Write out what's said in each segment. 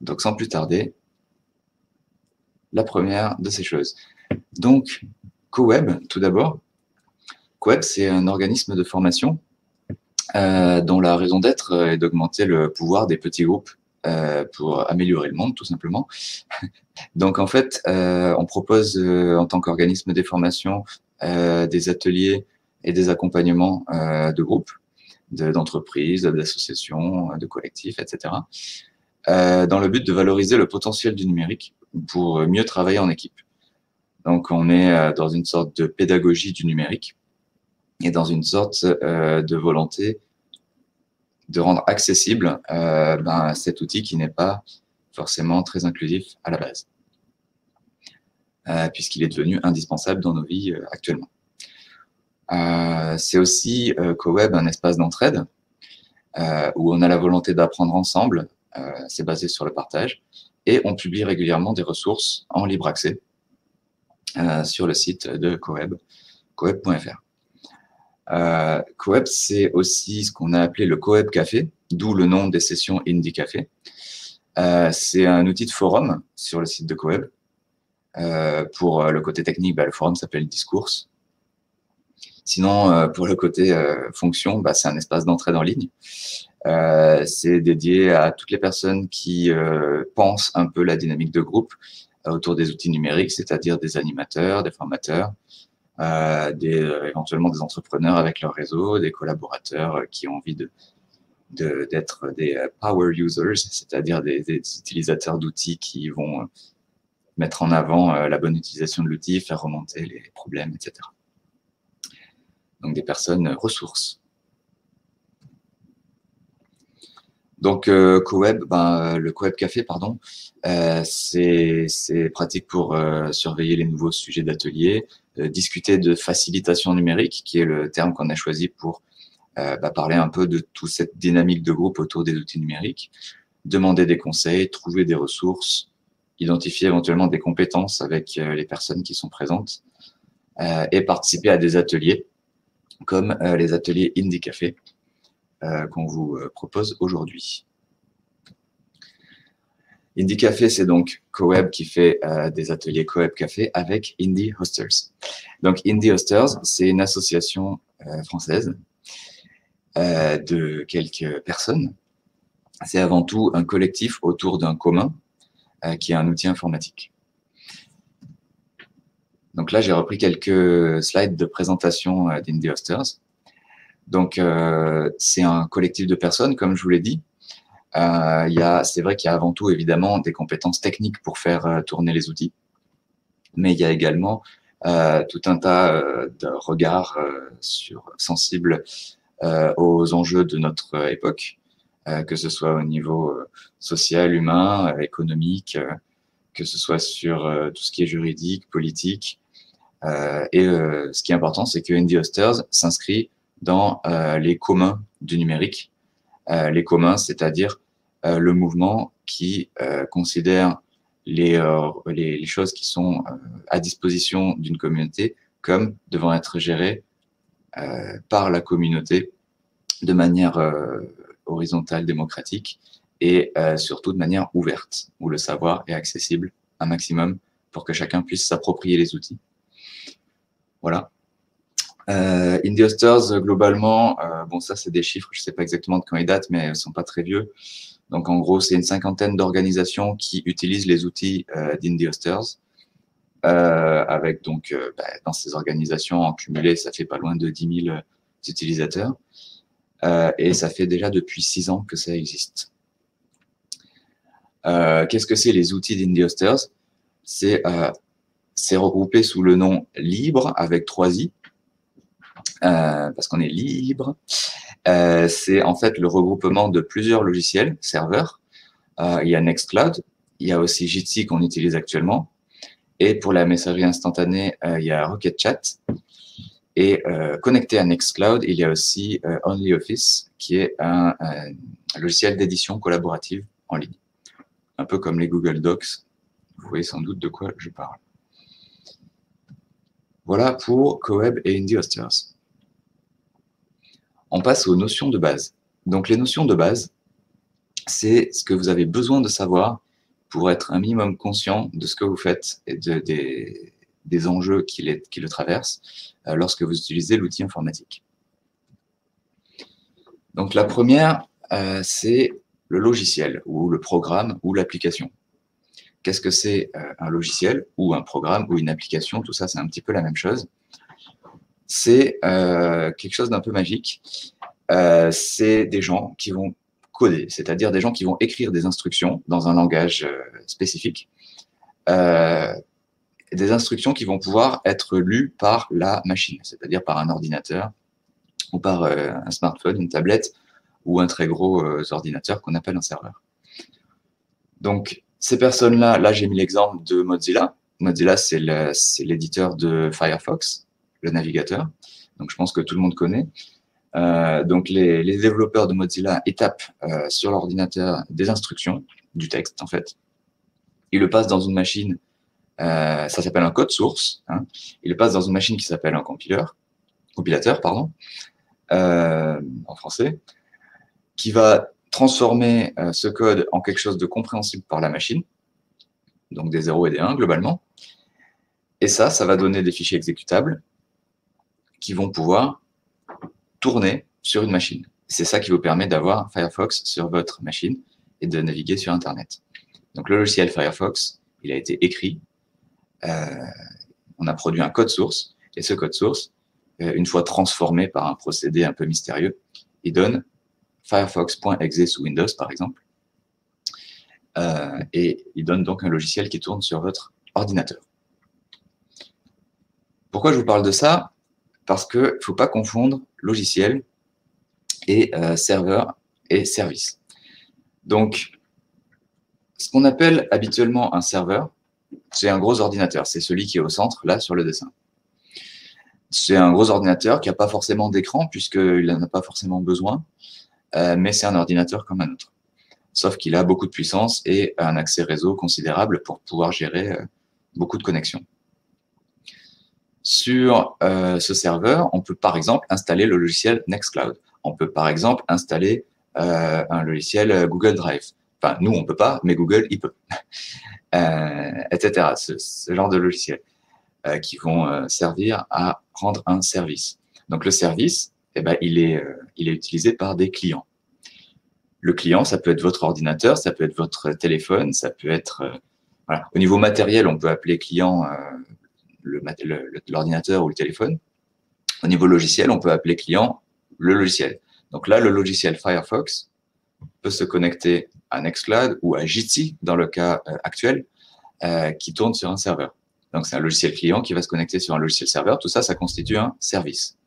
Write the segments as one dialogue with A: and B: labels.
A: Donc sans plus tarder, la première de ces choses. Donc, CoWeb, tout d'abord. CoWeb, c'est un organisme de formation euh, dont la raison d'être est d'augmenter le pouvoir des petits groupes euh, pour améliorer le monde, tout simplement. Donc, en fait, euh, on propose, en tant qu'organisme des formations, des ateliers et des accompagnements de groupes, d'entreprises, d'associations, de collectifs, etc., dans le but de valoriser le potentiel du numérique pour mieux travailler en équipe. Donc, on est dans une sorte de pédagogie du numérique et dans une sorte euh, de volonté de rendre accessible euh, ben, cet outil qui n'est pas forcément très inclusif à la base, euh, puisqu'il est devenu indispensable dans nos vies actuellement. C'est aussi CoWeb un espace d'entraide où on a la volonté d'apprendre ensemble, c'est basé sur le partage, et on publie régulièrement des ressources en libre accès sur le site de CoWeb, coweb.fr. Euh, Coeb, c'est aussi ce qu'on a appelé le Coeb Café, d'où le nom des sessions Indie Café. Euh, c'est un outil de forum sur le site de Coeb. Euh, pour le côté technique, bah, le forum s'appelle Discourse. Sinon, euh, pour le côté euh, fonction, bah, c'est un espace d'entrée en ligne. c'est dédié à toutes les personnes qui pensent un peu la dynamique de groupe autour des outils numériques, c'est-à-dire des animateurs, des formateurs, euh, euh, éventuellement des entrepreneurs avec leur réseau, des collaborateurs euh, qui ont envie d'être des power users, c'est-à-dire des, utilisateurs d'outils qui vont mettre en avant la bonne utilisation de l'outil, faire remonter les problèmes, etc. Donc des personnes ressources. Donc CoWeb, ben, le CoWeb Café, pardon, c'est pratique pour surveiller les nouveaux sujets d'atelier, euh, discuter de facilitation numérique, qui est le terme qu'on a choisi pour euh, bah, parler un peu de toute cette dynamique de groupe autour des outils numériques, demander des conseils, trouver des ressources, identifier éventuellement des compétences avec euh, les personnes qui sont présentes et participer à des ateliers comme les ateliers Indie Café qu'on vous propose aujourd'hui. Indie Café, c'est donc Coeb qui fait euh, des ateliers Coeb Café avec Indie Hosters. Donc Indie Hosters, c'est une association euh, française euh, de quelques personnes. C'est avant tout un collectif autour d'un commun qui est un outil informatique. Donc là, j'ai repris quelques slides de présentation d'Indie Hosters. Donc, c'est un collectif de personnes, comme je vous l'ai dit, euh, c'est vrai qu'il y a avant tout évidemment des compétences techniques pour faire euh, tourner les outils, mais il y a également euh, tout un tas euh, de regards sur, sensibles aux enjeux de notre époque, que ce soit au niveau social, humain, économique, que ce soit sur tout ce qui est juridique, politique. Et ce qui est important, c'est que Indie Hosters s'inscrit dans les communs du numérique, euh, les communs, c'est-à-dire euh, le mouvement qui euh, considère les, choses qui sont à disposition d'une communauté comme devant être gérées par la communauté de manière horizontale, démocratique et surtout de manière ouverte, où le savoir est accessible un maximum pour que chacun puisse s'approprier les outils. Voilà. Euh, Indie Hosters, globalement, euh, bon, ça, c'est des chiffres, je ne sais pas exactement de quand ils datent, mais ils ne sont pas très vieux. Donc, en gros, c'est une cinquantaine d'organisations qui utilisent les outils euh, d'Indie Hosters. Euh, avec donc, euh, bah, dans ces organisations, en cumulé, ça fait pas loin de 10 000 utilisateurs. et ça fait déjà depuis six ans que ça existe. Qu'est-ce que c'est les outils d'Indie Hosters? C'est regroupé sous le nom libre avec trois i euh, parce qu'on est libre. Euh, c'est en fait le regroupement de plusieurs logiciels, serveurs. Euh, il y a Nextcloud, il y a aussi Jitsi qu'on utilise actuellement. Et pour la messagerie instantanée, il y a RocketChat. Et connecté à Nextcloud, il y a aussi OnlyOffice, qui est un logiciel d'édition collaborative en ligne. Un peu comme les Google Docs. Vous voyez sans doute de quoi je parle. Voilà pour Coeb et Indie Hosters on passe aux notions de base. Donc les notions de base, c'est ce que vous avez besoin de savoir pour être un minimum conscient de ce que vous faites et de, des, enjeux qui le traversent euh, lorsque vous utilisez l'outil informatique. Donc la première, euh, c'est le logiciel ou le programme ou l'application. Qu'est-ce que c'est euh, un logiciel ou un programme ou une application Tout ça, c'est un petit peu la même chose. C'est euh, quelque chose d'un peu magique. Euh, c'est des gens qui vont coder, c'est-à-dire des gens qui vont écrire des instructions dans un langage spécifique. Des instructions qui vont pouvoir être lues par la machine, c'est-à-dire par un ordinateur ou par un smartphone, une tablette ou un très gros ordinateur qu'on appelle un serveur. Donc, ces personnes-là, là, j'ai mis l'exemple de Mozilla. Mozilla, c'est l'éditeur de Firefox, le navigateur. Donc, je pense que tout le monde connaît. Euh, donc, les, développeurs de Mozilla étapent euh, sur l'ordinateur des instructions, du texte en fait. Ils le passent dans une machine, euh, ça s'appelle un code source. Hein. Ils le passent dans une machine qui s'appelle un compileur, compilateur, pardon, euh, en français, qui va transformer euh, ce code en quelque chose de compréhensible par la machine, donc des 0 et des 1 globalement. Et ça, ça va donner des fichiers exécutables qui vont pouvoir tourner sur une machine. C'est ça qui vous permet d'avoir Firefox sur votre machine et de naviguer sur Internet. Donc le logiciel Firefox, il a été écrit, euh, on a produit un code source, et ce code source, euh, une fois transformé par un procédé un peu mystérieux, il donne firefox.exe sous Windows, par exemple. Euh, et il donne donc un logiciel qui tourne sur votre ordinateur. Pourquoi je vous parle de ça? Parce qu'il ne faut pas confondre logiciel et euh, serveur et service. Donc, ce qu'on appelle habituellement un serveur, c'est un gros ordinateur. C'est celui qui est au centre, là, sur le dessin. C'est un gros ordinateur qui n'a pas forcément d'écran, puisqu'il n'en a pas forcément besoin. Euh, mais c'est un ordinateur comme un autre. Sauf qu'il a beaucoup de puissance et un accès réseau considérable pour pouvoir gérer euh, beaucoup de connexions. Sur euh, ce serveur, on peut par exemple installer le logiciel Nextcloud. On peut par exemple installer un logiciel Google Drive. Enfin, nous, on peut pas, mais Google, il peut. etc. Ce, ce, genre de logiciels qui vont servir à rendre un service. Donc le service, eh ben, il, est, euh, il est utilisé par des clients. Le client, ça peut être votre ordinateur, ça peut être votre téléphone, ça peut être... Euh, voilà. Au niveau matériel, on peut appeler client euh, l'ordinateur ou le téléphone. Au niveau logiciel, on peut appeler client le logiciel. Donc là, le logiciel Firefox peut se connecter à Nextcloud ou à Jitsi dans le cas actuel, qui tourne sur un serveur. Donc c'est un logiciel client qui va se connecter sur un logiciel serveur. Tout ça, ça constitue un service.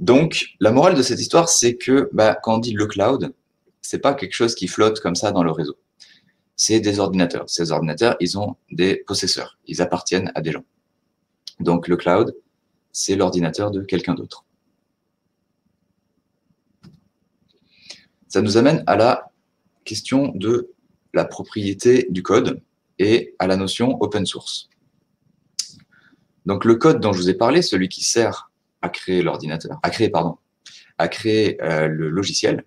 A: Donc, la morale de cette histoire, c'est que bah, quand on dit le cloud, c'est pas quelque chose qui flotte comme ça dans le réseau. C'est des ordinateurs. Ces ordinateurs, ils ont des possesseurs. Ils appartiennent à des gens. Donc, le cloud, c'est l'ordinateur de quelqu'un d'autre. Ça nous amène à la question de la propriété du code et à la notion open source. Donc, le code dont je vous ai parlé, celui qui sert à créer l'ordinateur, à créer, pardon, à créer euh, le logiciel.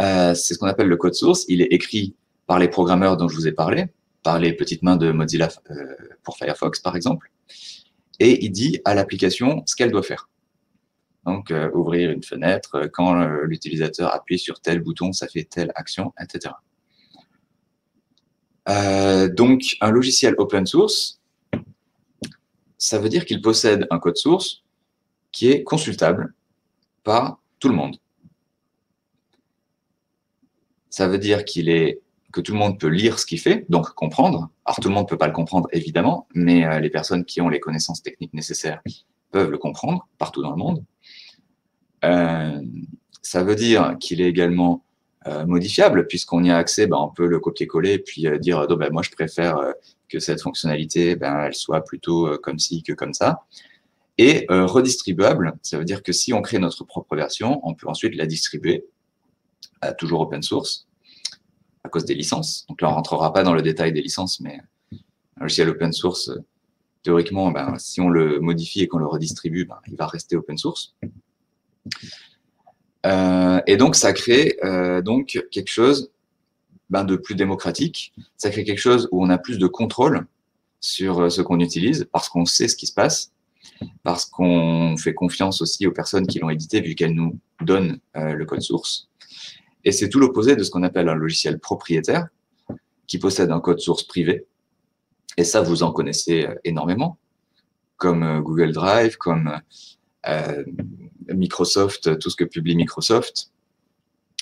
A: Euh, c'est ce qu'on appelle le code source. Il est écrit par les programmeurs dont je vous ai parlé, par les petites mains de Mozilla euh, pour Firefox, par exemple. Et il dit à l'application ce qu'elle doit faire. Donc, ouvrir une fenêtre, quand l'utilisateur appuie sur tel bouton, ça fait telle action, etc. Donc, un logiciel open source, ça veut dire qu'il possède un code source qui est consultable par tout le monde. Ça veut dire qu'il est que tout le monde peut lire ce qu'il fait, donc comprendre. Alors tout le monde ne peut pas le comprendre évidemment, mais euh, les personnes qui ont les connaissances techniques nécessaires peuvent le comprendre partout dans le monde. Euh, ça veut dire qu'il est également modifiable, puisqu'on y a accès, ben, on peut le copier-coller puis euh, dire oh, ben, moi je préfère euh, que cette fonctionnalité ben, elle soit plutôt comme ci que comme ça. Et redistribuable, ça veut dire que si on crée notre propre version, on peut ensuite la distribuer, toujours open source, à cause des licences. Donc là, on rentrera pas dans le détail des licences, mais un logiciel open source, théoriquement, si on le modifie et qu'on le redistribue, il va rester open source. Euh, et donc, ça crée euh, donc quelque chose ben, de plus démocratique. Ça crée quelque chose où on a plus de contrôle sur euh, ce qu'on utilise parce qu'on sait ce qui se passe, parce qu'on fait confiance aussi aux personnes qui l'ont édité vu qu'elles nous donnent le code source. Et c'est tout l'opposé de ce qu'on appelle un logiciel propriétaire qui possède un code source privé. Et ça, vous en connaissez énormément, comme Google Drive, comme euh, Microsoft, tout ce que publie Microsoft.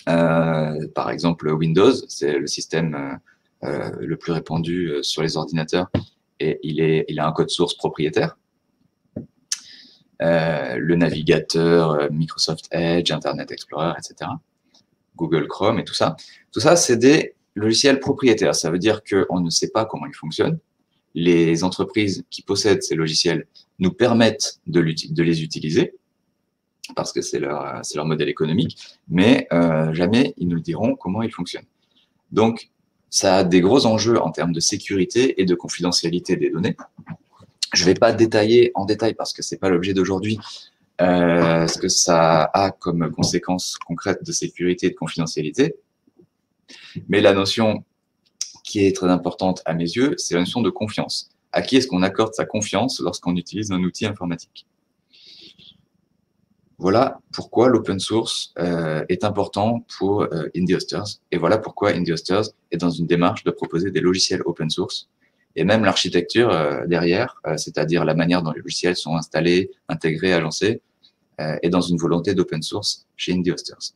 A: Euh, par exemple, Windows, c'est le système euh, le plus répandu sur les ordinateurs et il, est, il a un code source propriétaire. le navigateur, Microsoft Edge, Internet Explorer, etc. Google Chrome et tout ça. Tout ça, c'est des logiciels propriétaires. Ça veut dire qu'on ne sait pas comment ils fonctionnent. Les entreprises qui possèdent ces logiciels nous permettent de les utiliser parce que c'est leur, modèle économique, mais euh, jamais ils nous diront comment ils fonctionnent. Donc, ça a des gros enjeux en termes de sécurité et de confidentialité des données. Je ne vais pas détailler en détail parce que c'est pas l'objet d'aujourd'hui euh, ce que ça a comme conséquences concrètes de sécurité et de confidentialité. Mais la notion qui est très importante à mes yeux, c'est la notion de confiance à qui est-ce qu'on accorde sa confiance lorsqu'on utilise un outil informatique? Voilà pourquoi l'open source euh, est important pour euh, Indie Hosters. Et voilà pourquoi Indie Hosters est dans une démarche de proposer des logiciels open source. Et même l'architecture euh, derrière, c'est-à-dire la manière dont les logiciels sont installés, intégrés, agencés, est dans une volonté d'open source chez Indie Hosters.